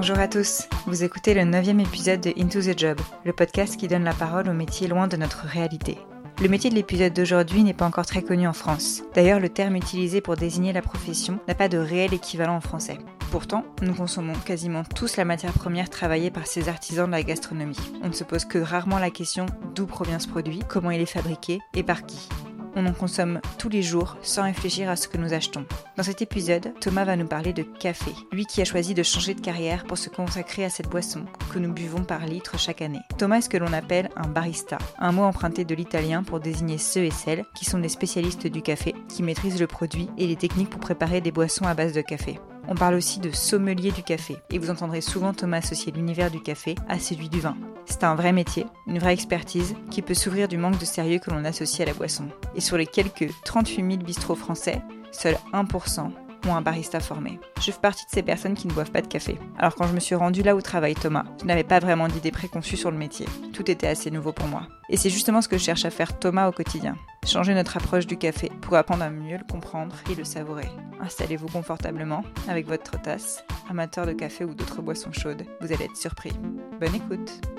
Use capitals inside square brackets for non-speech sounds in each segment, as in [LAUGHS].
Bonjour à tous, vous écoutez le neuvième épisode de Into the Job, le podcast qui donne la parole aux métiers loin de notre réalité. Le métier de l'épisode d'aujourd'hui n'est pas encore très connu en France. D'ailleurs, le terme utilisé pour désigner la profession n'a pas de réel équivalent en français. Pourtant, nous consommons quasiment tous la matière première travaillée par ces artisans de la gastronomie. On ne se pose que rarement la question d'où provient ce produit, comment il est fabriqué et par qui on en consomme tous les jours sans réfléchir à ce que nous achetons. Dans cet épisode, Thomas va nous parler de café, lui qui a choisi de changer de carrière pour se consacrer à cette boisson que nous buvons par litre chaque année. Thomas est ce que l'on appelle un barista, un mot emprunté de l'italien pour désigner ceux et celles qui sont des spécialistes du café, qui maîtrisent le produit et les techniques pour préparer des boissons à base de café. On parle aussi de sommelier du café, et vous entendrez souvent Thomas associer l'univers du café à celui du vin. C'est un vrai métier, une vraie expertise, qui peut s'ouvrir du manque de sérieux que l'on associe à la boisson. Et sur les quelques 38 000 bistrots français, seul 1% ont un barista formé. Je fais partie de ces personnes qui ne boivent pas de café. Alors quand je me suis rendue là où travaille Thomas, je n'avais pas vraiment d'idée préconçue sur le métier. Tout était assez nouveau pour moi. Et c'est justement ce que cherche à faire Thomas au quotidien. Changer notre approche du café pour apprendre à mieux le comprendre et le savourer. Installez-vous confortablement avec votre tasse, amateur de café ou d'autres boissons chaudes. Vous allez être surpris. Bonne écoute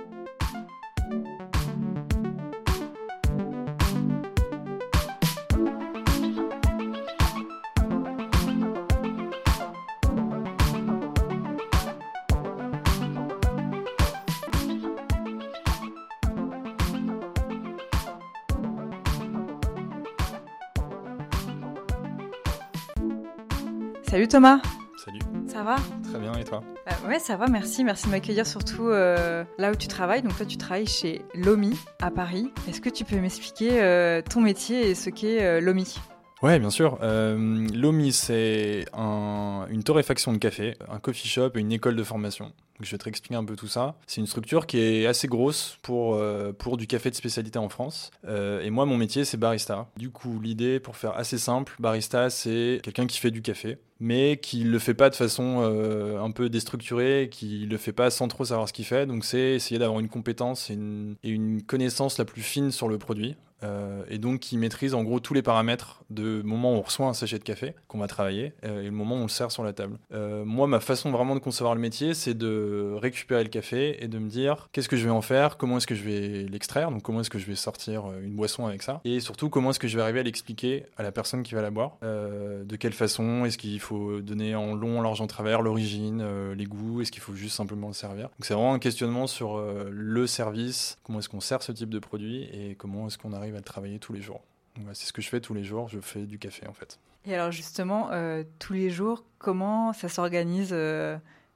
Salut Thomas Salut. Ça va? Très bien, et toi? Euh, Ouais, ça va, merci. Merci de m'accueillir surtout euh, là où tu travailles. Donc toi, tu travailles chez Lomi à Paris. Est-ce que tu peux m'expliquer euh, ton métier et ce qu'est Lomi? Ouais, bien sûr. Lomi, c'est une torréfaction de café, un coffee shop et une école de formation. Je vais te expliquer un peu tout ça. C'est une structure qui est assez grosse pour, euh, pour du café de spécialité en France. Euh, et moi, mon métier, c'est barista. Du coup, l'idée, pour faire assez simple, barista, c'est quelqu'un qui fait du café, mais qui le fait pas de façon euh, un peu déstructurée, qui le fait pas sans trop savoir ce qu'il fait. Donc, c'est essayer d'avoir une compétence et une, une, connaissance la plus fine sur le produit. et donc qui maîtrise en gros tous les paramètres de moment où on reçoit un sachet de café qu'on va travailler et le moment où on le sert sur la table. moi, ma façon vraiment de concevoir le métier, c'est de récupérer le café et de me dire qu'est-ce que je vais en faire, comment est-ce que je vais l'extraire, donc comment est-ce que je vais sortir euh, une boisson avec ça, et surtout comment est-ce que je vais arriver à l'expliquer à la personne qui va la boire, euh, de quelle façon, est-ce qu'il faut donner en long, large, en travers, l'origine, euh, les goûts, est-ce qu'il faut juste simplement le servir. Donc c'est vraiment un questionnement sur le service, comment est-ce qu'on sert ce type de produit et comment est-ce qu'on arrive à le travailler tous les jours. c'est ce que je fais tous les jours, je fais du café en fait. Et alors justement, tous les jours, comment ça s'organise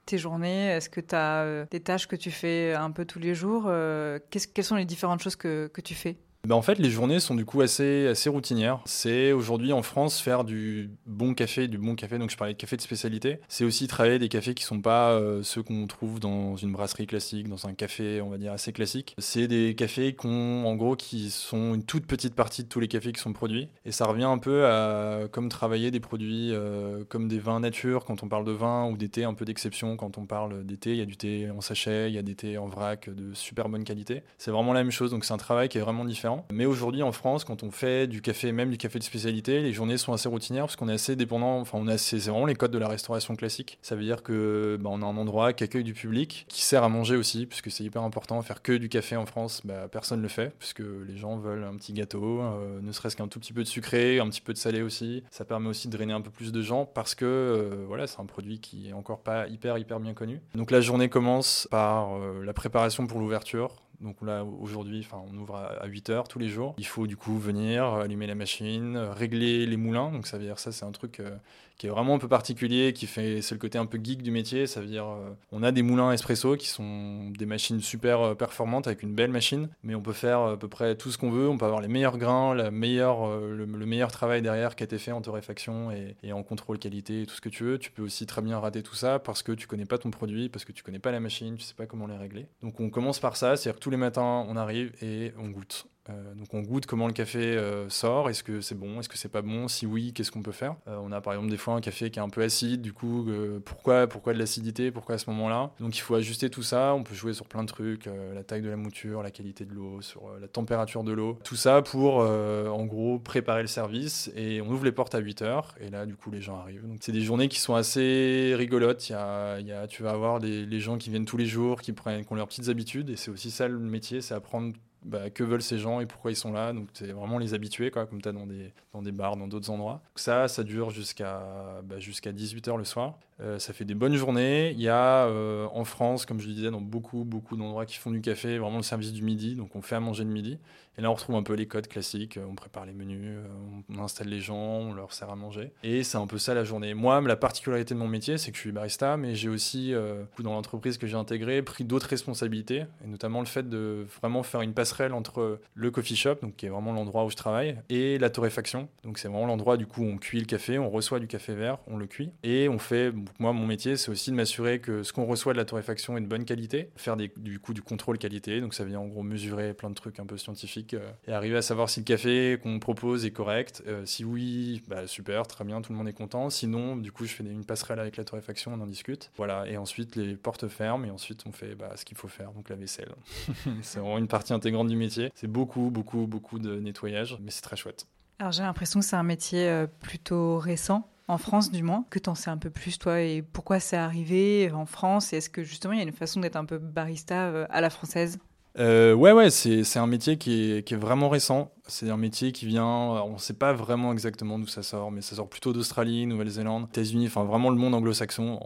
tes journées? Est-ce que tu as euh, des tâches que tu fais un peu tous les jours? Euh, Quelles sont les différentes choses que, que tu fais? Ben en fait, les journées sont du coup assez, assez routinières. C'est aujourd'hui en France faire du bon café, du bon café. Donc je parlais de café de spécialité. C'est aussi travailler des cafés qui sont pas euh, ceux qu'on trouve dans une brasserie classique, dans un café, on va dire assez classique. C'est des cafés en gros, qui sont une toute petite partie de tous les cafés qui sont produits. Et ça revient un peu à comme travailler des produits euh, comme des vins nature quand on parle de vin ou des thés un peu d'exception quand on parle des thés. Il y a du thé en sachet, il y a des thés en vrac de super bonne qualité. C'est vraiment la même chose. Donc c'est un travail qui est vraiment différent. Mais aujourd'hui, en France, quand on fait du café, même du café de spécialité, les journées sont assez routinières parce qu'on est assez dépendant. Enfin, on a c'est vraiment les codes de la restauration classique. Ça veut dire que bah, on a un endroit qui accueille du public, qui sert à manger aussi, puisque c'est hyper important. Faire que du café en France, bah, personne ne le fait, puisque les gens veulent un petit gâteau, euh, ne serait-ce qu'un tout petit peu de sucré, un petit peu de salé aussi. Ça permet aussi de drainer un peu plus de gens parce que euh, voilà, c'est un produit qui est encore pas hyper hyper bien connu. Donc la journée commence par euh, la préparation pour l'ouverture. Donc là, aujourd'hui, on ouvre à 8 heures tous les jours. Il faut du coup venir, allumer la machine, régler les moulins. Donc ça veut dire ça, c'est un truc euh, qui vraiment un peu particulier, qui fait, c'est le côté un peu geek du métier. Ça veut dire, euh, on a des moulins espresso qui sont des machines super euh, performantes avec une belle machine, mais on peut faire à peu près tout ce qu'on veut. On peut avoir les meilleurs grains, la meilleure, euh, le, meilleur travail derrière qui a été fait en torréfaction et, et, en contrôle qualité et tout ce que tu veux. Tu peux aussi très bien rater tout ça parce que tu connais pas ton produit, parce que tu connais pas la machine, tu sais pas comment les régler. Donc on commence par ça, c'est-à-dire que tous les matins on arrive et on goûte Euh, donc on goûte comment le café euh, sort, est-ce que c'est bon, est-ce que c'est pas bon, si oui, qu'est-ce qu'on peut faire? Euh, on a par exemple des fois un café qui est un peu acide, du coup pourquoi, pourquoi de l'acidité, pourquoi à ce moment-là? Donc il faut ajuster tout ça, on peut jouer sur plein de trucs, la taille de la mouture, la qualité de l'eau, sur la température de l'eau, tout ça pour en gros préparer le service. Et on ouvre les portes à 8 heures. Et là du coup les gens arrivent. Donc c'est des journées qui sont assez rigolotes, y a, tu vas avoir des, les gens qui viennent tous les jours, qui, prennent, qui ont leurs petites habitudes. Et c'est aussi ça le métier, c'est apprendre bah, que veulent ces gens et pourquoi ils sont là. Donc, c'est vraiment les habitués, quoi, comme tu as dans des, dans des bars, dans d'autres endroits. Donc, ça, ça dure jusqu'à bah, jusqu'à 18h le soir. Euh, ça fait des bonnes journées. Il y a euh, en France, comme je le disais, dans beaucoup, beaucoup d'endroits qui font du café, vraiment le service du midi. Donc, on fait à manger le midi. Et là, on retrouve un peu les codes classiques. On prépare les menus, euh, on installe les gens, on leur sert à manger. Et c'est un peu ça la journée. Moi, la particularité de mon métier, c'est que je suis barista, mais j'ai aussi, dans l'entreprise que j'ai intégrée, pris d'autres responsabilités, et notamment le fait de vraiment faire une passerelle entre le coffee shop, donc qui est vraiment l'endroit où je travaille, et la torréfaction. Donc, c'est vraiment l'endroit du coup où on cuit le café, on reçoit du café vert, on le cuit, et on fait moi, mon métier, c'est aussi de m'assurer que ce qu'on reçoit de la torréfaction est de bonne qualité, faire du coup du contrôle qualité. Donc ça vient en gros mesurer plein de trucs un peu scientifiques euh, et arriver à savoir si le café qu'on propose est correct. Euh, si oui, bah, super, très bien, tout le monde est content. Sinon, du coup, je fais une passerelle avec la torréfaction, on en discute. Voilà, et ensuite les portes ferment et ensuite on fait bah, ce qu'il faut faire, donc la vaisselle. [LAUGHS] c'est vraiment une partie intégrante du métier. C'est beaucoup, beaucoup, beaucoup de nettoyage, mais c'est très chouette. Alors j'ai l'impression que c'est un métier euh, plutôt récent en France du moins, que t'en sais un peu plus toi et pourquoi c'est arrivé en France et est-ce que justement il y a une façon d'être un peu barista euh, à la française? Euh, ouais, ouais, c'est un métier qui est, qui est, vraiment récent. C'est un métier qui vient, on ne sait pas vraiment exactement d'où ça sort, mais ça sort plutôt d'Australie, Nouvelle-Zélande, États-Unis, enfin vraiment le monde anglo-saxon.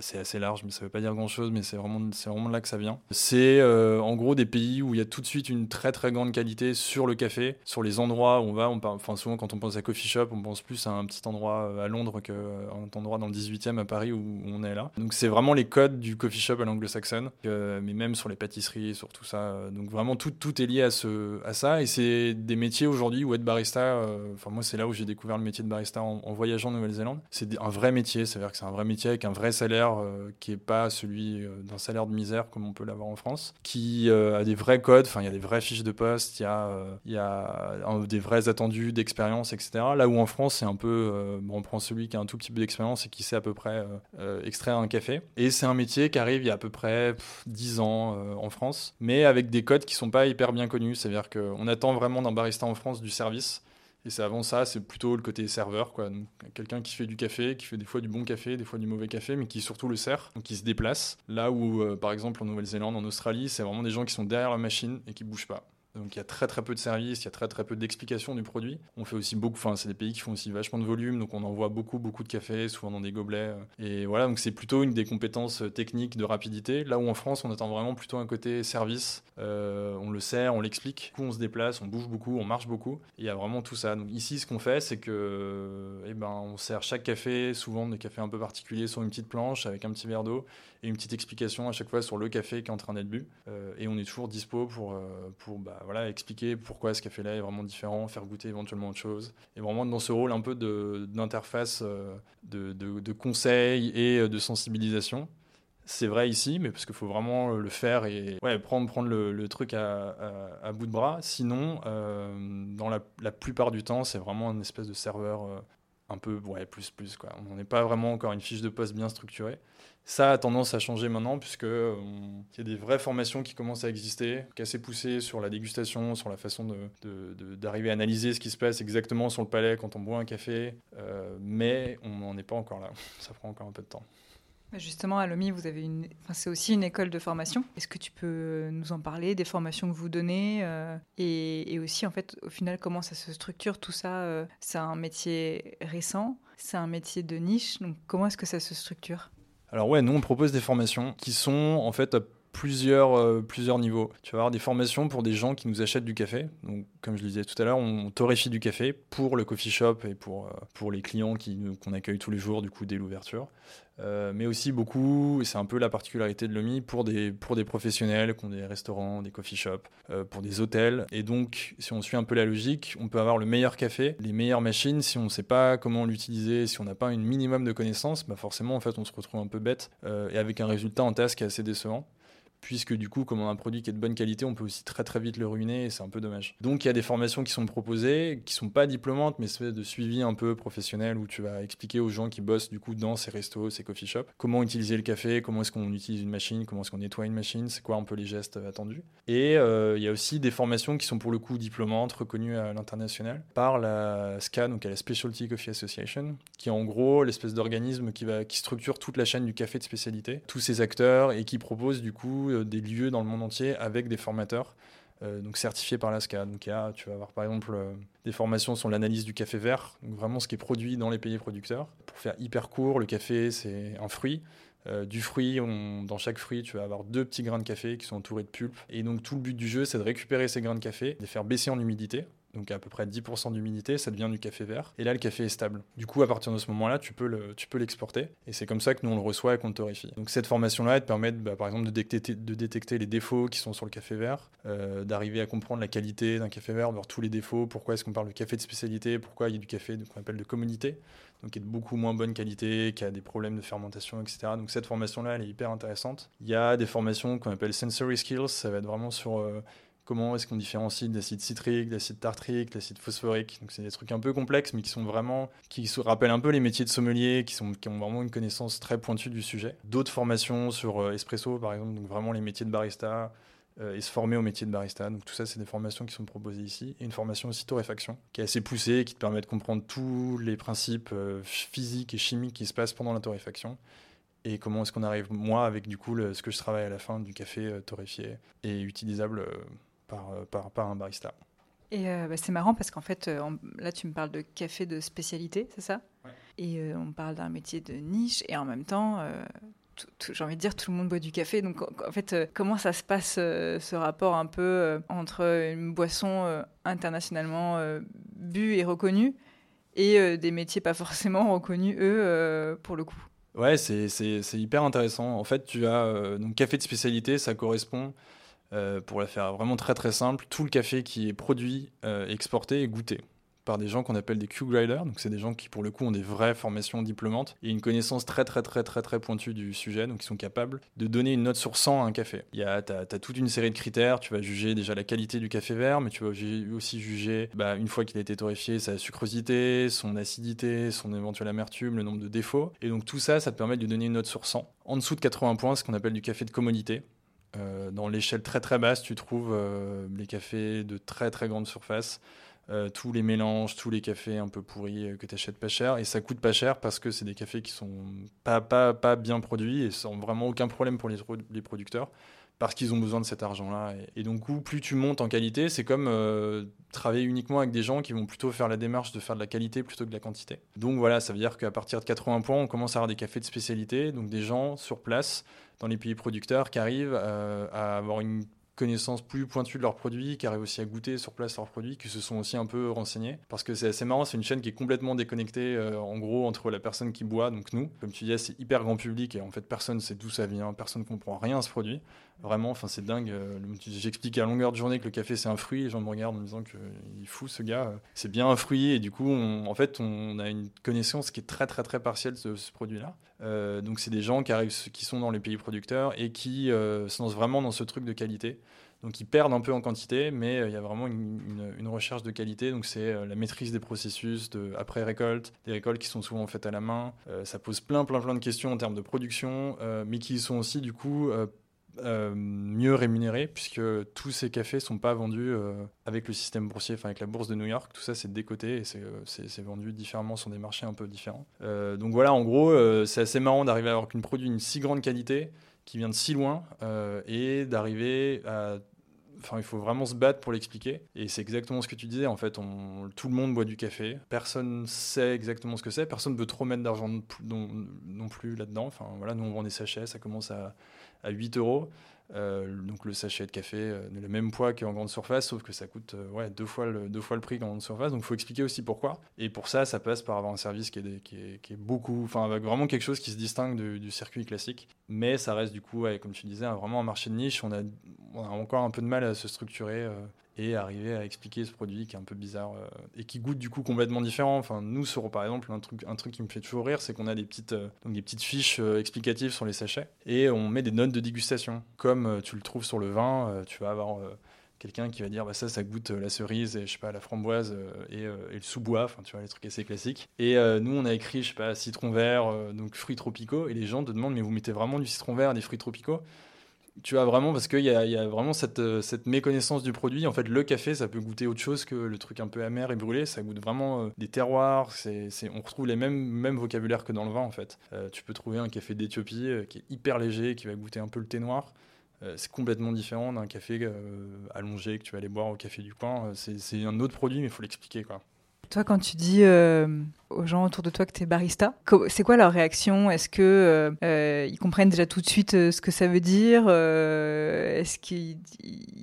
C'est assez large, mais ça ne veut pas dire grand-chose, mais c'est vraiment, vraiment là que ça vient. C'est euh, en gros des pays où il y a tout de suite une très très grande qualité sur le café, sur les endroits où on va. Enfin, souvent quand on pense à coffee shop, on pense plus à un petit endroit euh, à Londres qu'un endroit dans le 18e à Paris où on est là. Donc c'est vraiment les codes du coffee shop à l'anglo-saxonne, euh, mais même sur les pâtisseries, sur tout ça. Donc vraiment tout, tout est lié à, ce, à ça et c'est métier aujourd'hui où être barista, euh, enfin moi c'est là où j'ai découvert le métier de barista en, voyageant en Nouvelle-Zélande. C'est un vrai métier, c'est-à-dire que c'est un vrai métier avec un vrai salaire euh, qui est pas celui euh, d'un salaire de misère comme on peut l'avoir en France, qui a des vrais codes, enfin il y a des vraies fiches de poste, il y a, des vrais attendus d'expérience, etc. Là où en France c'est un peu, bon, on prend celui qui a un tout petit peu d'expérience et qui sait à peu près extraire un café. Et c'est un métier qui arrive il y a à peu près 10 ans en France, mais avec des codes qui sont pas hyper bien connus, c'est-à-dire qu'on attend vraiment d'un barista en France du service. Et c'est avant ça, c'est plutôt le côté serveur, quoi. Quelqu'un qui fait du café, qui fait des fois du bon café, des fois du mauvais café, mais qui surtout le sert, donc qui se déplace. Là où, euh, par exemple, en Nouvelle-Zélande, en Australie, c'est vraiment des gens qui sont derrière la machine et qui bougent pas. Donc il y a très très peu de services, il y a très très peu d'explications du produit. On fait aussi beaucoup, enfin c'est des pays qui font aussi vachement de volume, donc on envoie beaucoup beaucoup de café, souvent dans des gobelets. Et voilà, donc c'est plutôt une des compétences techniques de rapidité. Là où en France on attend vraiment plutôt un côté service, euh, on le sert, on l'explique, on se déplace, on bouge beaucoup, on marche beaucoup. il y a vraiment tout ça. Donc ici ce qu'on fait c'est que eh ben, on sert chaque café, souvent des cafés un peu particuliers sur une petite planche avec un petit verre d'eau et une petite explication à chaque fois sur le café qui est en train d'être bu. Euh, et on est toujours dispo pour, euh, pour bah, voilà, expliquer pourquoi ce café-là est vraiment différent, faire goûter éventuellement autre chose. Et vraiment dans ce rôle un peu d'interface, euh, de, de, de, conseil et de sensibilisation. C'est vrai ici, mais parce qu'il faut vraiment le faire et ouais, prendre, prendre le, truc à, à, bout de bras. Sinon, dans la, la, plupart du temps, c'est vraiment un espèce de serveur un peu ouais, plus plus. Quoi. On n'est pas vraiment encore une fiche de poste bien structurée. Ça a tendance à changer maintenant, puisque euh, il y a des vraies formations qui commencent à exister, assez poussées sur la dégustation, sur la façon d'arriver de, à analyser ce qui se passe exactement sur le palais quand on boit un café. Euh, mais on n'en est pas encore là. Ça prend encore un peu de temps. Justement, à l'OMI, vous avez une, enfin, c'est aussi une école de formation. Est-ce que tu peux nous en parler des formations que vous donnez euh, et, aussi, en fait, au final, comment ça se structure tout ça C'est un métier récent, c'est un métier de niche. Donc, comment est-ce que ça se structure? Alors ouais, nous on propose des formations qui sont en fait plusieurs, euh, plusieurs niveaux. Tu vas avoir des formations pour des gens qui nous achètent du café. Donc comme je le disais tout à l'heure, on torréfie du café pour le coffee shop et pour, euh, pour les clients qu'on accueille tous les jours du coup dès l'ouverture. Euh, mais aussi beaucoup, et c'est un peu la particularité de l'OMI, pour des, pour des professionnels qui ont des restaurants, des coffee shops, pour des hôtels. Et donc, si on suit un peu la logique, on peut avoir le meilleur café, les meilleures machines. Si on ne sait pas comment l'utiliser, si on n'a pas un minimum de connaissances, bah forcément, en fait, on se retrouve un peu bête et avec un résultat en tasse qui est assez décevant. Puisque du coup, comme on a un produit qui est de bonne qualité, on peut aussi très très vite le ruiner et c'est un peu dommage. Donc il y a des formations qui sont proposées, qui sont pas diplômantes, mais c'est de suivi un peu professionnel où tu vas expliquer aux gens qui bossent du coup dans ces restos, ces coffee shops, comment utiliser le café, comment est-ce qu'on utilise une machine, comment est-ce qu'on nettoie une machine, c'est quoi un peu les gestes attendus. Et euh, il y a aussi des formations qui sont pour le coup diplômantes, reconnues à l'international par la SCA, donc la Specialty Coffee Association, qui est en gros l'espèce d'organisme qui, qui structure toute la chaîne du café de spécialité, tous ces acteurs, et qui propose du coup euh, des lieux dans le monde entier avec des formateurs. Euh, donc certifiés par la SCA. Donc y a, tu vas avoir par exemple des formations sur l'analyse du café vert, donc vraiment ce qui est produit dans les pays producteurs. Pour faire hyper court, le café c'est un fruit. Euh, du fruit, dans chaque fruit, tu vas avoir deux petits grains de café qui sont entourés de pulpe. Et donc tout le but du jeu, c'est de récupérer ces grains de café, de les faire baisser en humidité. Donc à peu près 10% d'humidité, ça devient du café vert. Et là, le café est stable. Du coup, à partir de ce moment-là, tu peux l'exporter. et c'est comme ça que nous, on le reçoit et qu'on le torréfie. Donc cette formation-là, elle te permet, bah, par exemple, de détecter, de détecter, les défauts qui sont sur le café vert, euh, d'arriver à comprendre la qualité d'un café vert, voir tous les défauts, pourquoi est-ce qu'on parle de café de spécialité, pourquoi il y a du café qu'on appelle de communauté donc qui est de beaucoup moins bonne qualité, qui a des problèmes de fermentation, etc. Donc cette formation-là, elle est hyper intéressante. Il y a des formations qu'on appelle sensory skills, ça va être vraiment sur euh, comment est-ce qu'on différencie d'acide citrique, d'acide tartrique, d'acide phosphorique. Donc c'est des trucs un peu complexes, mais qui sont vraiment, qui se rappellent un peu les métiers de sommelier, qui, sont, qui ont vraiment une connaissance très pointue du sujet. D'autres formations sur euh, espresso, par exemple, donc vraiment les métiers de barista, euh, et se former au métier de barista. Donc tout ça, c'est des formations qui sont proposées ici. Et une formation aussi torréfaction, qui est assez poussée, qui te permet de comprendre tous les principes euh, physiques et chimiques qui se passent pendant la torréfaction. Et comment est-ce qu'on arrive, moi, avec du coup ce que je travaille à la fin, du café torréfié et utilisable par, par, par, un barista. Et bah, c'est marrant parce qu'en fait, là, tu me parles de café de spécialité, c'est ça? Et on parle d'un métier de niche et en même temps, j'ai envie de dire, tout le monde boit du café. Donc, en fait, euh, comment ça se passe, euh, ce rapport un peu euh, entre une boisson internationalement bu et reconnue et des métiers pas forcément reconnus, eux, pour le coup? Ouais, c'est hyper intéressant. En fait, tu as donc café de spécialité, ça correspond, pour la faire vraiment très très simple, tout le café qui est produit, exporté et goûté par des gens qu'on appelle des Q-graders. Donc, c'est des gens qui, pour le coup, ont des vraies formations diplômantes et une connaissance très, très, très, très, très pointue du sujet. Donc, ils sont capables de donner une note sur 100 à un café. Tu as, toute une série de critères. Tu vas juger déjà la qualité du café vert, mais tu vas aussi juger, bah, une fois qu'il a été torréfié, sa sucrosité, son acidité, son éventuelle amertume, le nombre de défauts. Et donc, tout ça, ça te permet de donner une note sur 100. En dessous de 80 points, ce qu'on appelle du café de commodité. Euh, dans l'échelle très très basse, tu trouves euh, les cafés de très très grande surface euh, tous les mélanges, tous les cafés un peu pourris que tu achètes pas cher. Et ça coûte pas cher parce que c'est des cafés qui sont pas, pas, pas bien produits et sans vraiment aucun problème pour les, les producteurs parce qu'ils ont besoin de cet argent-là. Et, donc, plus tu montes en qualité, c'est comme euh, travailler uniquement avec des gens qui vont plutôt faire la démarche de faire de la qualité plutôt que de la quantité. Donc voilà, ça veut dire qu'à partir de 80 points, on commence à avoir des cafés de spécialité, donc des gens sur place dans les pays producteurs qui arrivent à avoir une connaissance plus pointue de leurs produits, qui arrivent aussi à goûter sur place leurs produits, qui se sont aussi un peu renseignés. Parce que c'est assez marrant, c'est une chaîne qui est complètement déconnectée, euh, en gros, entre la personne qui boit, donc nous. Comme tu disais, c'est hyper grand public et en fait, personne sait d'où ça vient, personne ne comprend rien à ce produit. Vraiment, enfin, c'est dingue. Euh, j'explique à longueur de journée que le café c'est un fruit, les gens me regardent en me disant qu'il est fou ce gars. C'est bien un fruit et du coup, en fait, on a une connaissance qui est très très très partielle de ce produit-là. Euh, donc, c'est des gens qui arrivent, qui sont dans les pays producteurs et qui euh, se lancent vraiment dans ce truc de qualité. Donc, ils perdent un peu en quantité, mais il y a vraiment une, recherche de qualité. Donc, c'est la maîtrise des processus de après récolte, des récoltes qui sont souvent faites à la main. ça pose plein plein plein de questions en termes de production, mais qui sont aussi du coup euh, mieux rémunérés puisque tous ces cafés sont pas vendus euh, avec le système boursier, enfin avec la bourse de New York. Tout ça c'est décoté et c'est euh, vendu différemment sur des marchés un peu différents. donc voilà, en gros, c'est assez marrant d'arriver à avoir qu'une produit d'une si grande qualité qui vient de si loin et d'arriver à Enfin, il faut vraiment se battre pour l'expliquer. Et c'est exactement ce que tu disais. En fait, tout le monde boit du café. Personne sait exactement ce que c'est. Personne ne veut trop mettre d'argent non, non, plus là-dedans. Enfin, voilà, nous, on vend des sachets. Ça commence à, à 8 euros. Euh, donc le sachet de café euh, le même poids qu'en grande surface, sauf que ça coûte euh, ouais, deux, fois le, deux fois le prix qu'en grande surface. Donc il faut expliquer aussi pourquoi. Et pour ça, ça passe par avoir un service qui est, qui est, qui est beaucoup, enfin vraiment quelque chose qui se distingue du circuit classique. Mais ça reste du coup, comme tu disais, vraiment un marché de niche. On a encore un peu de mal à se structurer et arriver à expliquer ce produit qui est un peu bizarre euh, et qui goûte du coup complètement différent. Enfin, nous, sur, par exemple, un truc, un truc qui me fait toujours rire, c'est qu'on a des petites, euh, donc des petites fiches euh, explicatives sur les sachets et on met des notes de dégustation. Comme tu le trouves sur le vin, tu vas avoir quelqu'un qui va dire bah ça ça goûte la cerise et je sais pas la framboise et, le sous-bois enfin tu vois les trucs assez classiques et nous on a écrit je sais pas citron vert donc fruits tropicaux et les gens te demandent mais vous mettez vraiment du citron vert des fruits tropicaux? Tu as vraiment, parce qu'il y, y a, vraiment cette, euh, cette, méconnaissance du produit. En fait, le café, ça peut goûter autre chose que le truc un peu amer et brûlé. Ça goûte vraiment euh, des terroirs. C'est, on retrouve les mêmes, vocabulaires que dans le vin, en fait. Euh, tu peux trouver un café d'Éthiopie qui est hyper léger, qui va goûter un peu le thé noir. c'est complètement différent d'un café allongé que tu vas aller boire au café du coin. C'est, un autre produit, mais il faut l'expliquer, quoi. Toi, quand tu dis euh, aux gens autour de toi que tu es barista, c'est quoi leur réaction? Est-ce que euh, euh, ils comprennent déjà tout de suite ce que ça veut dire? Est-ce qu'il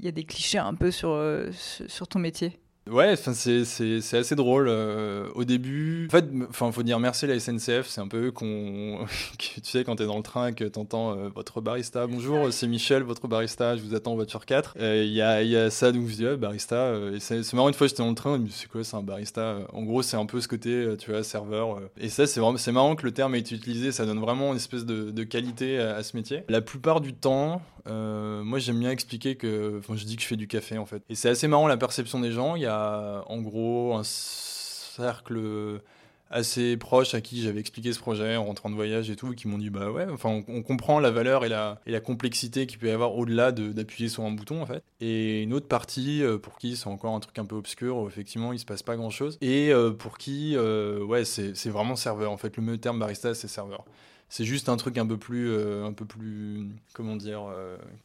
y a des clichés un peu sur, sur ton métier? Ouais, c'est assez drôle. Euh, au début, en fait, enfin, faut dire merci à la SNCF. C'est un peu qu'on, [LAUGHS] tu sais, quand t'es dans le train, que t'entends euh, votre barista. Bonjour, c'est Michel, votre barista. Je vous attends en voiture 4. Il y, a, y, a, ça, donc je dis barista. Euh, et c'est marrant une fois, j'étais dans le train, me c'est quoi, c'est un barista? En gros, c'est un peu ce côté, tu vois, serveur. et ça, c'est vraiment, c'est marrant que le terme ait été utilisé. Ça donne vraiment une espèce de, de qualité à, à, ce métier. La plupart du temps, moi, j'aime bien expliquer que, enfin, je dis que je fais du café en fait. Et c'est assez marrant la perception des gens. Il y a en gros un cercle assez proche à qui j'avais expliqué ce projet en rentrant de voyage et tout, qui m'ont dit bah ouais, enfin on, comprend la valeur et la, complexité qu'il peut y avoir au-delà d'appuyer sur un bouton en fait. Et une autre partie euh, pour qui c'est encore un truc un peu obscur, où effectivement il se passe pas grand chose, et euh, pour qui euh, ouais c'est vraiment serveur en fait. Le terme barista c'est serveur. C'est juste un truc un peu plus, un peu plus, comment dire,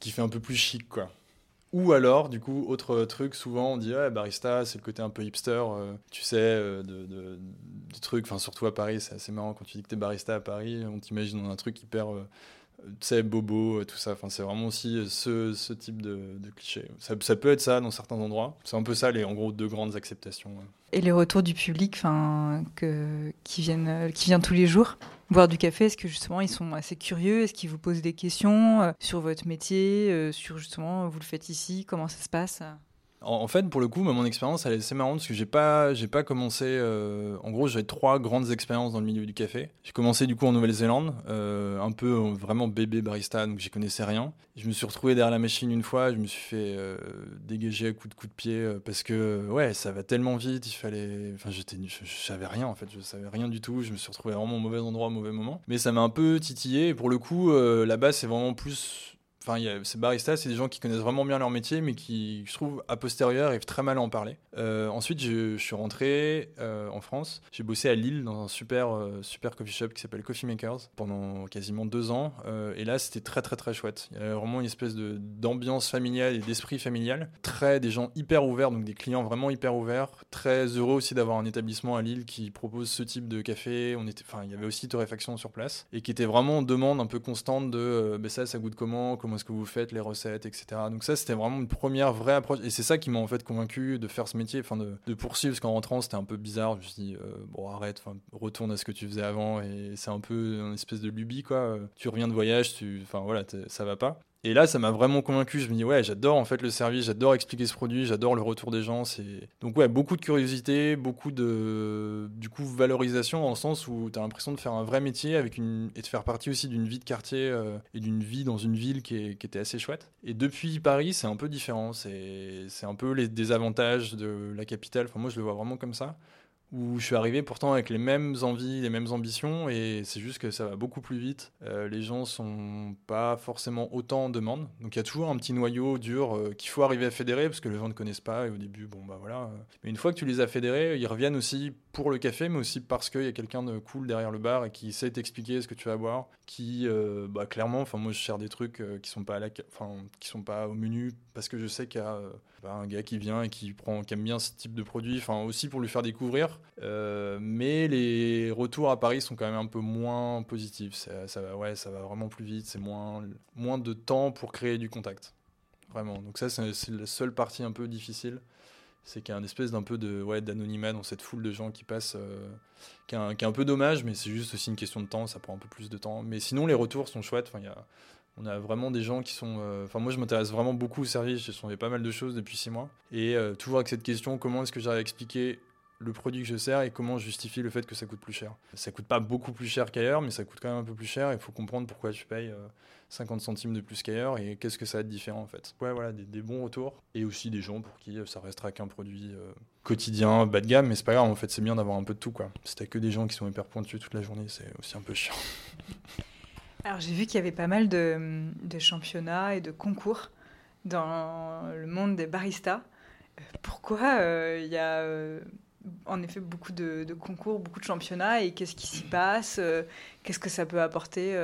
qui fait un peu plus chic quoi. Ou alors, du coup, autre truc, souvent on dit ouais, barista, c'est le côté un peu hipster, euh, tu sais, euh, de, trucs, enfin surtout à Paris, c'est assez marrant quand tu dis que t'es barista à Paris, on t'imagine dans un truc hyper, euh, tu sais, bobo, tout ça, enfin c'est vraiment aussi ce, ce type de, cliché. Ça, peut être ça dans certains endroits, c'est un peu ça les, en gros, deux grandes acceptations. Et les retours du public, enfin, qui, viennent, qui vient tous les jours? Boire du café Est-ce que justement ils sont assez curieux? Est-ce qu'ils vous posent des questions euh, sur votre métier, euh, sur justement vous le faites ici? Comment ça se passe? En, fait, pour le coup, mon expérience, elle est assez marrante parce que j'ai pas, j'ai pas commencé. Euh, en gros, j'avais trois grandes expériences dans le milieu du café. J'ai commencé du coup en Nouvelle-Zélande, euh, un peu euh, vraiment bébé barista, donc j'y connaissais rien. Je me suis retrouvé derrière la machine une fois, je me suis fait dégager à coups de de pied parce que ouais, ça va tellement vite. Il fallait, enfin, j'étais, je, je, savais rien en fait, je savais rien du tout. Je me suis retrouvé vraiment au mauvais endroit, au mauvais moment. Mais ça m'a un peu titillé. Pour le coup, là-bas, c'est vraiment plus Enfin, ces baristas, c'est des gens qui connaissent vraiment bien leur métier, mais qui, je trouve, a posteriori, arrivent très mal à en parler. Euh, ensuite, je, suis rentré euh, en France. J'ai bossé à Lille dans un super, euh, super coffee shop qui s'appelle Coffee Makers pendant quasiment deux ans. et là, c'était très, très, très chouette. Il y avait vraiment une espèce d'ambiance familiale et d'esprit familial. Très, des gens hyper ouverts, donc des clients vraiment hyper ouverts. Très heureux aussi d'avoir un établissement à Lille qui propose ce type de café. Enfin, il y avait aussi torréfaction sur place et qui était vraiment en demande un peu constante de ben ça, ça goûte comment, comment est-ce que vous faites, les recettes, etc. Donc ça, c'était vraiment une première vraie approche. Et c'est ça qui m'a en fait convaincu de faire ce métier, enfin de, de poursuivre, parce qu'en rentrant, c'était un peu bizarre. Je me suis dit, euh, bon, arrête, retourne à ce que tu faisais avant. Et c'est un peu une espèce de lubie, quoi. Tu reviens de voyage, tu, enfin voilà, ça va pas. Et là, ça m'a vraiment convaincu. Je me dis, ouais, j'adore en fait le service, j'adore expliquer ce produit, j'adore le retour des gens. Donc, ouais, beaucoup de curiosité, beaucoup de du coup, valorisation dans le sens où tu as l'impression de faire un vrai métier et de faire partie aussi d'une vie de quartier euh, et d'une vie dans une ville qui, était assez chouette. Et depuis Paris, c'est un peu différent. C'est un peu les désavantages de la capitale. Moi, je le vois vraiment comme ça où je suis arrivé pourtant avec les mêmes envies, les mêmes ambitions, et c'est juste que ça va beaucoup plus vite. Euh, les gens sont pas forcément autant en demande, donc il y a toujours un petit noyau dur euh, qu'il faut arriver à fédérer parce que les gens ne connaissent pas et au début, bon bah voilà. Mais une fois que tu les as fédérés, ils reviennent aussi pour le café, mais aussi parce qu'il y a quelqu'un de cool derrière le bar et qui sait t'expliquer ce que tu vas boire, qui, euh, bah clairement, enfin moi je sers des trucs qui sont pas à la, qui sont pas au menu parce que je sais qu'il y a un gars qui vient et qui prend, qui aime bien ce type de produit, enfin aussi pour lui faire découvrir. Euh, mais les retours à Paris sont quand même un peu moins positifs. Ça, va, ouais, ça va vraiment plus vite, c'est moins, moins de temps pour créer du contact. Vraiment. Donc ça, c'est la seule partie un peu difficile. C'est qu'il y a une espèce d'un peu de ouais, d'anonymat dans cette foule de gens qui passent, euh, qui, est un, peu dommage, mais c'est juste aussi une question de temps, ça prend un peu plus de temps. Mais sinon, les retours sont chouettes. Enfin, On a vraiment des gens qui sont. Enfin, moi, je m'intéresse vraiment beaucoup au service. J'ai fait pas mal de choses depuis six mois. Et toujours avec cette question comment est-ce que j'arrive à expliquer le produit que je sers et comment je justifie le fait que ça coûte plus cher? Ça coûte pas beaucoup plus cher qu'ailleurs, mais ça coûte quand même un peu plus cher. Il faut comprendre pourquoi tu payes 50 centimes de plus qu'ailleurs et qu'est-ce que ça a de différent en fait. Ouais, voilà, des, bons retours et aussi des gens pour qui ça restera qu'un produit quotidien, bas de gamme, mais c'est pas grave, en fait, c'est bien d'avoir un peu de tout, quoi. Si t'as que des gens qui sont hyper pointus toute la journée, c'est aussi un peu chiant. [LAUGHS] Alors, j'ai vu qu'il y avait pas mal de, championnats et de concours dans le monde des baristas. Pourquoi euh, il y a euh, en effet beaucoup de, concours, beaucoup de championnats et qu'est-ce qui s'y passe euh, Qu'est-ce que ça peut apporter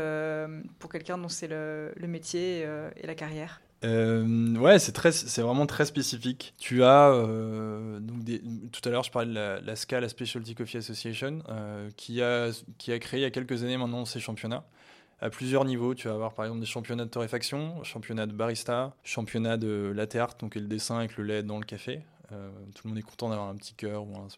pour quelqu'un dont c'est le, métier et la carrière? Euh, ouais, c'est très, c'est vraiment très spécifique. Tu as euh, donc tout à l'heure, je parlais de la, la, SCA, la Specialty Coffee Association, euh, qui a qui a créé il y a quelques années maintenant ces championnats à plusieurs niveaux. Tu vas avoir par exemple des championnats de torréfaction, championnat de barista, championnat de latte art, donc le dessin avec le lait dans le café, euh, tout le monde est content d'avoir un petit cœur ou un,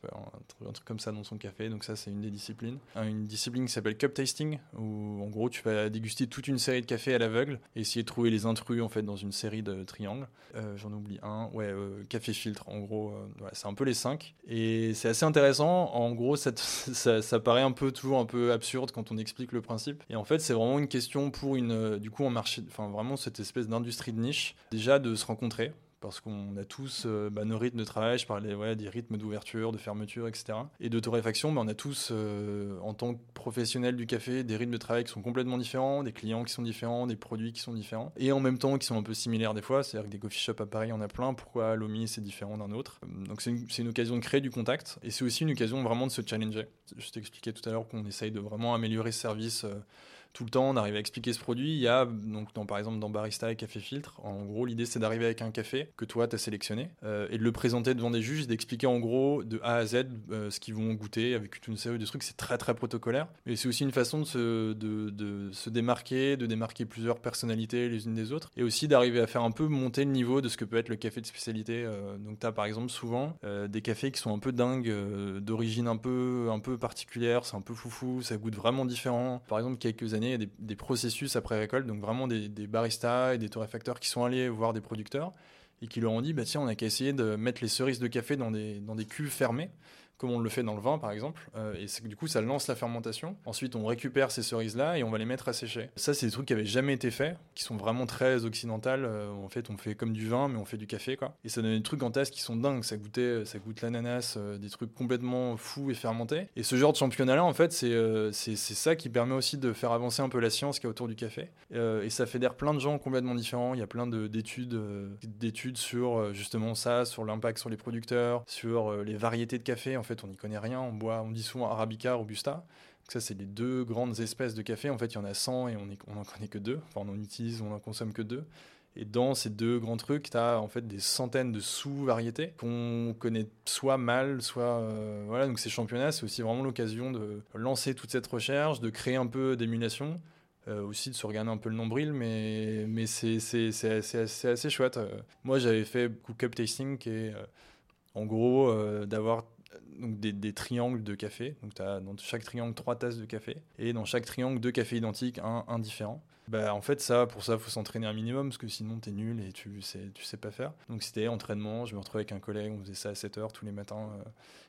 truc comme ça dans son café. Donc ça, c'est une des disciplines. Une discipline qui s'appelle cup tasting, où en gros, tu vas déguster toute une série de cafés à l'aveugle et essayer de trouver les intrus en fait dans une série de triangles. Euh, j'en oublie un. Ouais, euh, café filtre. En gros, c'est un peu les cinq. Et c'est assez intéressant. En gros, [LAUGHS] ça, ça, paraît un peu toujours un peu absurde quand on explique le principe. Et en fait, c'est vraiment une question pour une, du coup, en marché, enfin vraiment cette espèce d'industrie de niche, déjà de se rencontrer parce qu'on a tous euh, bah, nos rythmes de travail, je parlais des rythmes d'ouverture, de fermeture, etc. Et de torréfaction, bah, on a tous, euh, en tant que professionnels du café, des rythmes de travail qui sont complètement différents, des clients qui sont différents, des produits qui sont différents, et en même temps qui sont un peu similaires des fois. C'est-à-dire que des coffee shops à Paris, on a plein. Pourquoi Lomi, c'est différent d'un autre? Donc c'est une, une, occasion de créer du contact, et c'est aussi une occasion vraiment de se challenger. Je t'expliquais tout à l'heure qu'on essaye de vraiment améliorer ce service. Euh, tout le temps, on arrive à expliquer ce produit. Il y a, donc, dans, par exemple, dans Barista et Café Filtre, en gros, l'idée, c'est d'arriver avec un café que toi, tu as sélectionné euh, et de le présenter devant des juges, d'expliquer en gros de A à Z euh, ce qu'ils vont goûter avec toute une série de trucs. C'est très, très protocolaire. Mais c'est aussi une façon de se, de se démarquer, de démarquer plusieurs personnalités les unes des autres et aussi d'arriver à faire un peu monter le niveau de ce que peut être le café de spécialité. Euh, donc, tu as par exemple souvent des cafés qui sont un peu dingues, d'origine un peu, un peu particulière, c'est un peu foufou, ça goûte vraiment différent. Par exemple, quelques années, des, processus après récolte, donc vraiment des, baristas et des torréfacteurs qui sont allés voir des producteurs et qui leur ont dit bah tiens on a qu'à essayer de mettre les cerises de café dans des, dans des cuves fermées comme on le fait dans le vin par exemple. Euh, et du coup, ça lance la fermentation. Ensuite, on récupère ces cerises-là et on va les mettre à sécher. Ça, c'est des trucs qui avaient jamais été faits, qui sont vraiment très occidentales. Euh, en fait, on fait comme du vin, mais on fait du café, quoi. Et ça donne des trucs en tasse qui sont dingues. Ça goûtait, ça goûte l'ananas, euh, des trucs complètement fous et fermentés. Et ce genre de championnat-là, en fait, c'est c'est ça qui permet aussi de faire avancer un peu la science qui est autour du café. et ça fédère plein de gens complètement différents. Il y a plein d'études d'études sur justement ça, sur l'impact sur les producteurs, sur les variétés de café. En fait, on n'y connaît rien. On boit, on dit souvent Arabica, Robusta. ça, c'est les deux grandes espèces de café. En fait, il y en a 100 et on n'en connaît que deux. Enfin, on en utilise, on n'en consomme que deux. Et dans ces deux grands trucs, tu as en fait des centaines de sous-variétés qu'on connaît soit mal, soit. Euh, voilà, donc ces championnats, c'est aussi vraiment l'occasion de lancer toute cette recherche, de créer un peu d'émulation. Euh, aussi de se regarder un peu le nombril, mais, mais c'est assez, assez, chouette. Euh, moi, j'avais fait Cook Tasting, qui est en gros d'avoir donc des, triangles de café. Donc tu as dans chaque triangle trois tasses de café et dans chaque triangle deux cafés identiques, un, un différent. Bah, en fait, ça, pour ça, il faut s'entraîner un minimum parce que sinon, tu es nul et tu sais, tu sais pas faire. Donc, c'était entraînement. Je me retrouvais avec un collègue, on faisait ça à 7 heures tous les matins. Euh.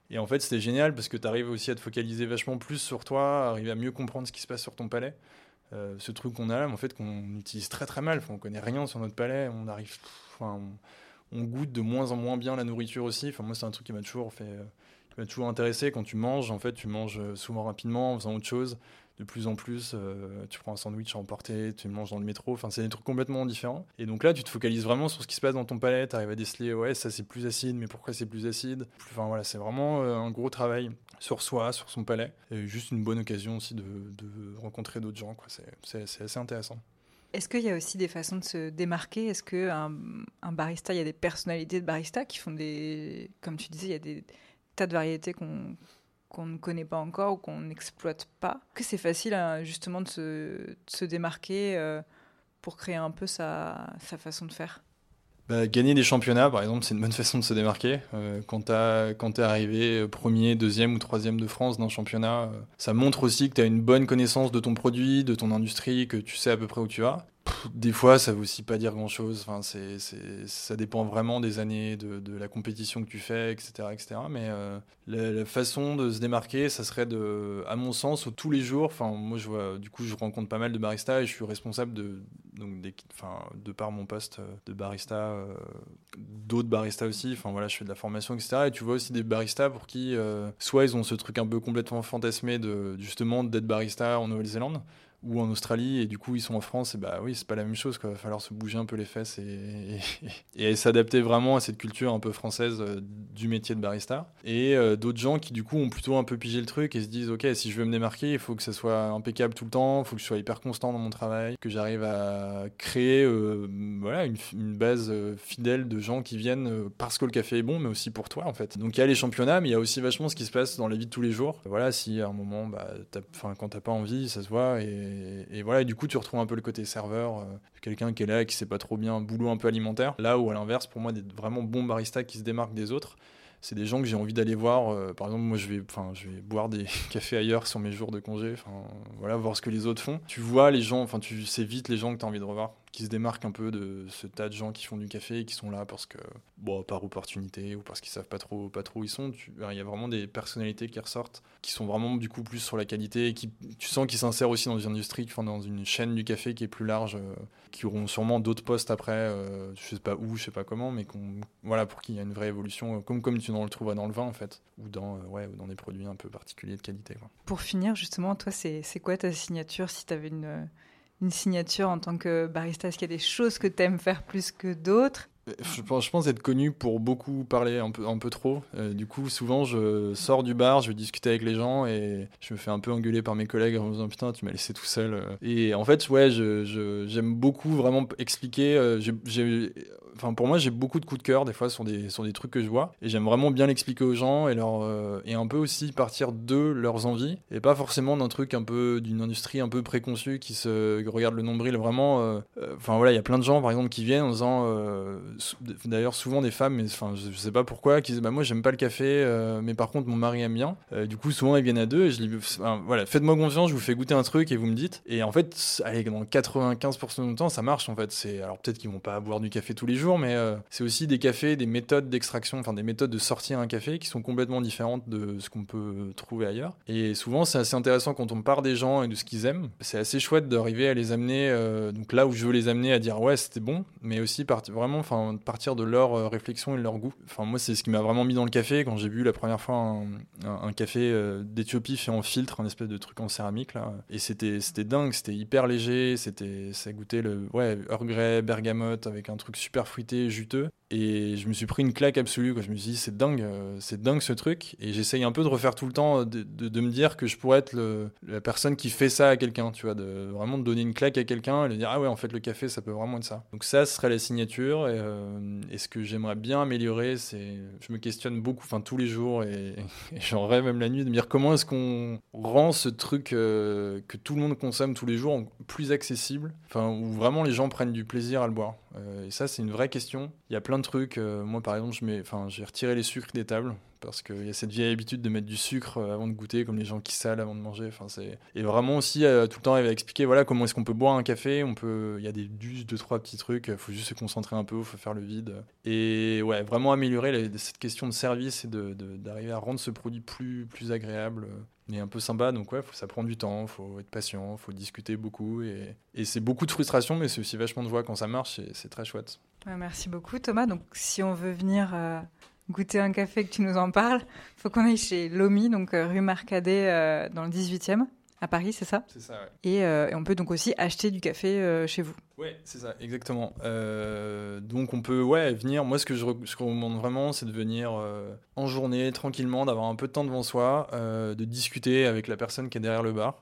Et en fait, c'était génial parce que tu arrives aussi à te focaliser vachement plus sur toi, arriver à mieux comprendre ce qui se passe sur ton palais. Euh, ce truc qu'on a là, en fait, qu'on utilise très très mal. Enfin, on connaît rien sur notre palais. On arrive. Enfin, on, goûte de moins en moins bien la nourriture aussi. Enfin, moi, c'est un truc qui m'a toujours fait. Euh, tu m'as toujours intéressé. Quand tu manges, en fait, tu manges euh, souvent rapidement en faisant autre chose. De plus en plus, euh, tu prends un sandwich à emporter, tu le manges dans le métro. Enfin, c'est des trucs complètement différents. Et donc là, tu te focalises vraiment sur ce qui se passe dans ton palais. Tu arrives à déceler, ouais, ça c'est plus acide, mais pourquoi c'est plus acide? Enfin voilà, c'est vraiment euh, un gros travail sur soi, sur son palais. Et juste une bonne occasion aussi de, rencontrer d'autres gens. C'est assez intéressant. Est-ce qu'il y a aussi des façons de se démarquer? Est-ce qu'un un barista, il y a des personnalités de barista qui font des. Comme tu disais, il y a des tas de variétés qu'on qu'on ne connaît pas encore ou qu'on n'exploite pas. Que c'est facile hein, justement de se, se démarquer euh, pour créer un peu sa, sa façon de faire. Bah, gagner des championnats, par exemple, c'est une bonne façon de se démarquer. Euh, quand tu es arrivé premier, deuxième ou troisième de France le championnat, euh, ça montre aussi que tu as une bonne connaissance de ton produit, de ton industrie, que tu sais à peu près où tu vas. Des fois, ça veut aussi pas dire grand-chose. Enfin, ça dépend vraiment des années, de, la compétition que tu fais, etc. etc. Mais euh, la, façon de se démarquer, ça serait, de, à mon sens, tous les jours. Enfin, moi, je vois, du coup, je rencontre pas mal de baristas et je suis responsable de, donc, des, enfin, de par mon poste de barista, euh, d'autres baristas aussi. Enfin, voilà, je fais de la formation, etc. Et tu vois aussi des baristas pour qui, euh, soit ils ont ce truc un peu complètement fantasmé de, justement, d'être barista en Nouvelle-Zélande ou en Australie et du coup ils sont en France et bah oui c'est pas la même chose quoi. il va falloir se bouger un peu les fesses et, et, s'adapter vraiment à cette culture un peu française euh, du métier de barista. Et euh, d'autres gens qui du coup ont plutôt un peu pigé le truc et se disent ok si je veux me démarquer il faut que ça soit impeccable tout le temps il faut que je sois hyper constant dans mon travail que j'arrive à créer euh, voilà une, une base fidèle de gens qui viennent parce que le café est bon mais aussi pour toi en fait. Donc il y a les championnats mais il y a aussi vachement ce qui se passe dans la vie de tous les jours. Voilà si à un moment bah, as, quand t'as pas envie ça se voit et et, voilà, du coup, tu retrouves un peu le côté serveur, euh, quelqu'un qui est là et qui sait pas trop bien, boulot un peu alimentaire. Là où, à l'inverse, pour moi, des vraiment bons baristas qui se démarquent des autres, c'est des gens que j'ai envie d'aller voir. Euh, par exemple, moi, je vais, je vais boire des [LAUGHS] cafés ailleurs sur mes jours de congé. Voilà, voir ce que les autres font. Tu vois les gens, enfin, tu sais vite les gens que tu as envie de revoir qui se démarquent un peu de ce tas de gens qui font du café et qui sont là parce que, bon, par opportunité ou parce qu'ils savent pas trop, pas trop où ils sont. Il y a vraiment des personnalités qui ressortent, qui sont vraiment du coup plus sur la qualité et qui, tu sens qu'ils s'insèrent aussi dans une industrie, dans une chaîne du café qui est plus large, euh, qui auront sûrement d'autres postes après, euh, je sais pas où, je sais pas comment, mais voilà, pour qu'il y ait une vraie évolution, euh, comme, comme tu le trouveras dans le vin en fait, ou dans, ouais, ou dans des produits un peu particuliers de qualité. Pour finir, justement, toi, c'est quoi ta signature si tu avais une une signature en tant que barista Est-ce qu'il y a des choses que tu aimes faire plus que d'autres? Je pense, je pense être connu pour beaucoup parler un peu, trop. Euh, du coup, souvent, je sors du bar, je vais discuter avec les gens et je me fais un peu engueuler par mes collègues en me disant putain, tu m'as laissé tout seul. Et en fait, ouais, j'aime je, beaucoup vraiment expliquer. Euh, enfin pour moi j'ai beaucoup de coups de cœur. Des fois sur des sur des trucs que je vois. Et j'aime vraiment bien l'expliquer aux gens et leur euh, et un peu aussi partir de leurs envies. Et pas forcément d'un truc un peu d'une industrie un peu préconçue qui se regarde le nombril vraiment euh, euh, enfin voilà il y a plein de gens par exemple qui viennent en disant d'ailleurs souvent des femmes mais enfin je, sais pas pourquoi qui disent bah moi j'aime pas le café mais par contre mon mari aime bien. Du coup souvent ils viennent à deux et je dis voilà faites-moi confiance je vous fais goûter un truc et vous me dites. Et en fait dans 95% du temps ça marche en fait. C'est alors peut-être qu'ils vont pas boire du café tous les jours mais euh, c'est aussi des cafés, des méthodes d'extraction, enfin des méthodes de sortir un café qui sont complètement différentes de ce qu'on peut trouver ailleurs. Et souvent, c'est assez intéressant quand on part des gens et de ce qu'ils aiment. C'est assez chouette d'arriver à les amener, euh, donc là où je veux les amener à dire ouais, c'était bon, mais aussi vraiment, enfin, partir de leur euh, réflexion et de leur goût. Enfin, moi, c'est ce qui m'a vraiment mis dans le café quand j'ai vu la première fois un, café d'Éthiopie fait en filtre, un espèce de truc en céramique là. Et c'était, c'était dingue, c'était hyper léger, c'était, ça goûtait le, ouais, Earl Grey, bergamote avec un truc super fruité, juteux. Et je me suis pris une claque absolue. Quoi. Je me suis dit, c'est dingue, euh, c'est dingue ce truc. Et j'essaye un peu de refaire tout le temps, de, me dire que je pourrais être la personne qui fait ça à quelqu'un, tu vois, de vraiment de donner une claque à quelqu'un et de dire, ah ouais, en fait, le café, ça peut vraiment être ça. Donc ça, serait la signature. Et, euh, et ce que j'aimerais bien améliorer, c'est, je me questionne beaucoup, enfin tous les jours, [LAUGHS] et, j'en rêve même la nuit, de me dire comment est-ce qu'on rend ce truc euh, que tout le monde consomme tous les jours plus accessible, enfin où vraiment les gens prennent du plaisir à le boire. Et ça, c'est une vraie question. Il y a plein de trucs. Euh, moi, par exemple, j'ai retiré les sucres des tables parce qu'il y a cette vieille habitude de mettre du sucre euh, avant de goûter, comme les gens qui salent avant de manger. Enfin, c'est et vraiment aussi euh, tout le temps, elle va expliquer voilà comment est-ce qu'on peut boire un café. On peut, il y a des deux trois petits trucs. Il faut juste se concentrer un peu, il faut faire le vide. Et ouais, vraiment améliorer cette question de service et d'arriver à rendre ce produit plus plus agréable mais un peu sympa. Donc ouais, ça prend du temps, faut être patient, faut discuter beaucoup. Et, et c'est beaucoup de frustration, mais c'est aussi vachement de joie quand ça marche et c'est très chouette. merci beaucoup Thomas. Donc si on veut venir euh, goûter un café que tu nous en parles, faut qu'on aille chez Lomi, donc euh, rue Marcadet euh, dans le 18e. À Paris, c'est ça? C'est ça, ouais. Et, et, on peut donc aussi acheter du café chez vous. Oui, c'est ça, exactement. donc on peut ouais, venir. Moi, ce que je, recommande vraiment, c'est de venir en journée, tranquillement, d'avoir un peu de temps devant soi, de discuter avec la personne qui est derrière le bar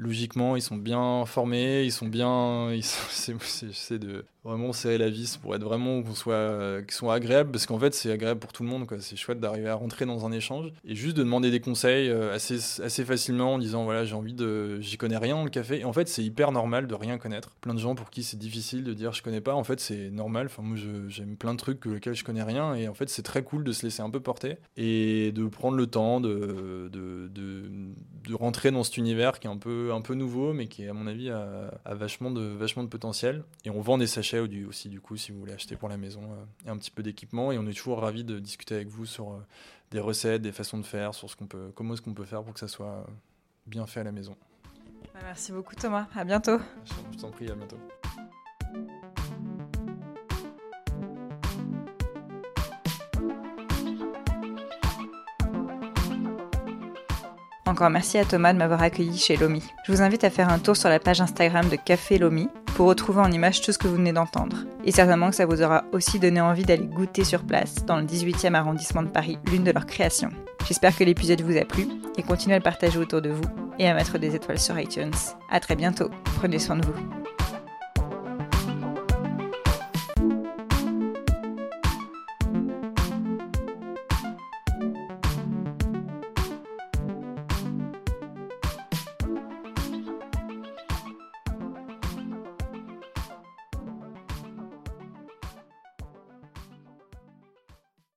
logiquement, ils sont bien formés, ils sont bien. [LAUGHS] C'est de vraiment serrer la vis pour être vraiment qu'on soit, euh, qu'ils soient agréables parce qu'en fait c'est agréable pour tout le monde. C'est chouette d'arriver à rentrer dans un échange et juste de demander des conseils euh, assez, assez facilement en disant voilà j'ai envie de, j'y connais rien le café et en fait c'est hyper normal de rien connaître. Plein de gens pour qui c'est difficile de dire je connais pas. En fait c'est normal. Enfin moi j'aime plein de trucs que lesquels je connais rien et en fait c'est très cool de se laisser un peu porter et de prendre le temps de, de, de, rentrer dans cet univers qui est un peu, un peu nouveau mais qui à mon avis a, a vachement de, vachement de potentiel et on vend des sachets aussi du coup si vous voulez acheter pour la maison euh, et un petit peu d'équipement et on est toujours ravi de discuter avec vous sur euh, des recettes, des façons de faire, sur ce qu'on peut, comment est-ce qu'on peut faire pour que ça soit euh, bien fait à la maison. Bah, merci beaucoup Thomas, à bientôt. Je t'en prie, à bientôt. Encore merci à Thomas de m'avoir accueilli chez Lomi. Je vous invite à faire un tour sur la page Instagram de Café Lomi pour retrouver en image tout ce que vous venez d'entendre. Et certainement que ça vous aura aussi donné envie d'aller goûter sur place dans le 18e arrondissement de Paris, l'une de leurs créations. J'espère que l'épisode vous a plu et continuez à le partager autour de vous et à mettre des étoiles sur iTunes. À très bientôt. Prenez soin de vous.